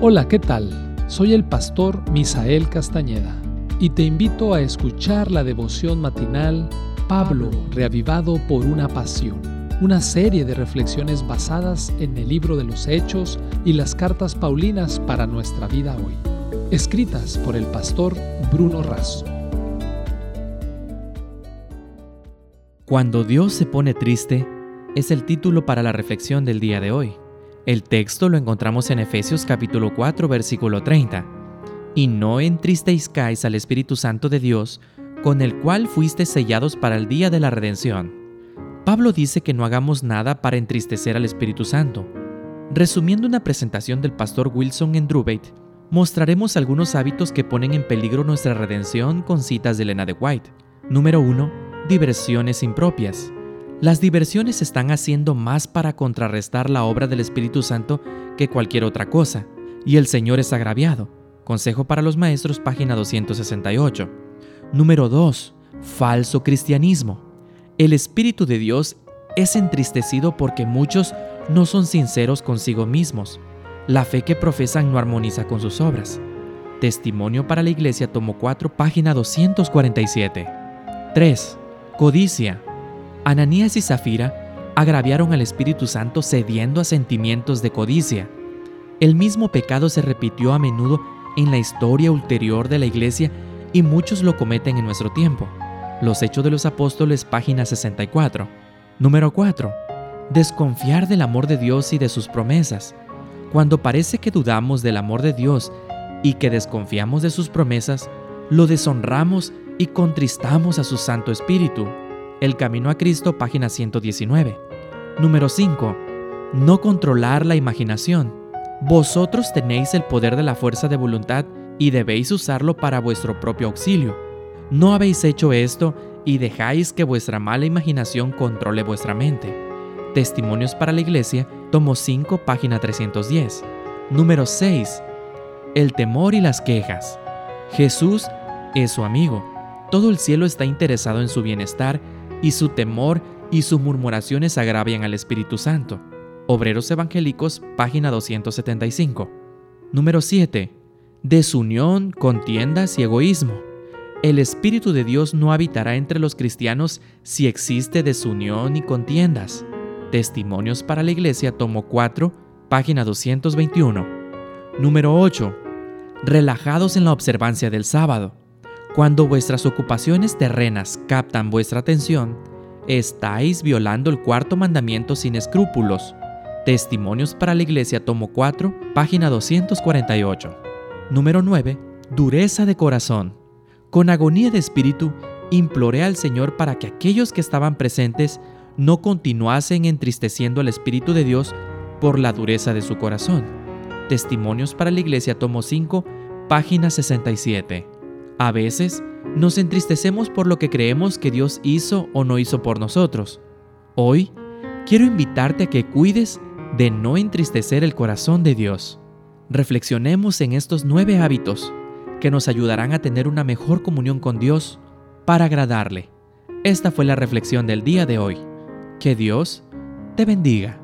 Hola, ¿qué tal? Soy el pastor Misael Castañeda y te invito a escuchar la devoción matinal Pablo, reavivado por una pasión, una serie de reflexiones basadas en el libro de los Hechos y las cartas Paulinas para nuestra vida hoy, escritas por el pastor Bruno Razo. Cuando Dios se pone triste es el título para la reflexión del día de hoy. El texto lo encontramos en Efesios capítulo 4 versículo 30. Y no entristezcáis al Espíritu Santo de Dios, con el cual fuiste sellados para el día de la redención. Pablo dice que no hagamos nada para entristecer al Espíritu Santo. Resumiendo una presentación del pastor Wilson en Drubate, mostraremos algunos hábitos que ponen en peligro nuestra redención con citas de Elena de White. Número 1. Diversiones impropias. Las diversiones están haciendo más para contrarrestar la obra del Espíritu Santo que cualquier otra cosa, y el Señor es agraviado. Consejo para los Maestros, página 268. Número 2. Falso cristianismo. El Espíritu de Dios es entristecido porque muchos no son sinceros consigo mismos. La fe que profesan no armoniza con sus obras. Testimonio para la Iglesia, tomo 4, página 247. 3. Codicia. Ananías y Zafira agraviaron al Espíritu Santo cediendo a sentimientos de codicia. El mismo pecado se repitió a menudo en la historia ulterior de la iglesia y muchos lo cometen en nuestro tiempo. Los Hechos de los Apóstoles, página 64. Número 4. Desconfiar del amor de Dios y de sus promesas. Cuando parece que dudamos del amor de Dios y que desconfiamos de sus promesas, lo deshonramos y contristamos a su Santo Espíritu. El Camino a Cristo, página 119. Número 5. No controlar la imaginación. Vosotros tenéis el poder de la fuerza de voluntad y debéis usarlo para vuestro propio auxilio. No habéis hecho esto y dejáis que vuestra mala imaginación controle vuestra mente. Testimonios para la Iglesia, tomo 5, página 310. Número 6. El temor y las quejas. Jesús es su amigo. Todo el cielo está interesado en su bienestar y su temor y sus murmuraciones agravian al Espíritu Santo. Obreros Evangélicos, página 275. Número 7. Desunión, contiendas y egoísmo. El Espíritu de Dios no habitará entre los cristianos si existe desunión y contiendas. Testimonios para la Iglesia, tomo 4, página 221. Número 8. Relajados en la observancia del sábado. Cuando vuestras ocupaciones terrenas captan vuestra atención, estáis violando el cuarto mandamiento sin escrúpulos. Testimonios para la Iglesia, tomo 4, página 248. Número 9. Dureza de corazón. Con agonía de espíritu, imploré al Señor para que aquellos que estaban presentes no continuasen entristeciendo al Espíritu de Dios por la dureza de su corazón. Testimonios para la Iglesia, tomo 5, página 67. A veces nos entristecemos por lo que creemos que Dios hizo o no hizo por nosotros. Hoy quiero invitarte a que cuides de no entristecer el corazón de Dios. Reflexionemos en estos nueve hábitos que nos ayudarán a tener una mejor comunión con Dios para agradarle. Esta fue la reflexión del día de hoy. Que Dios te bendiga.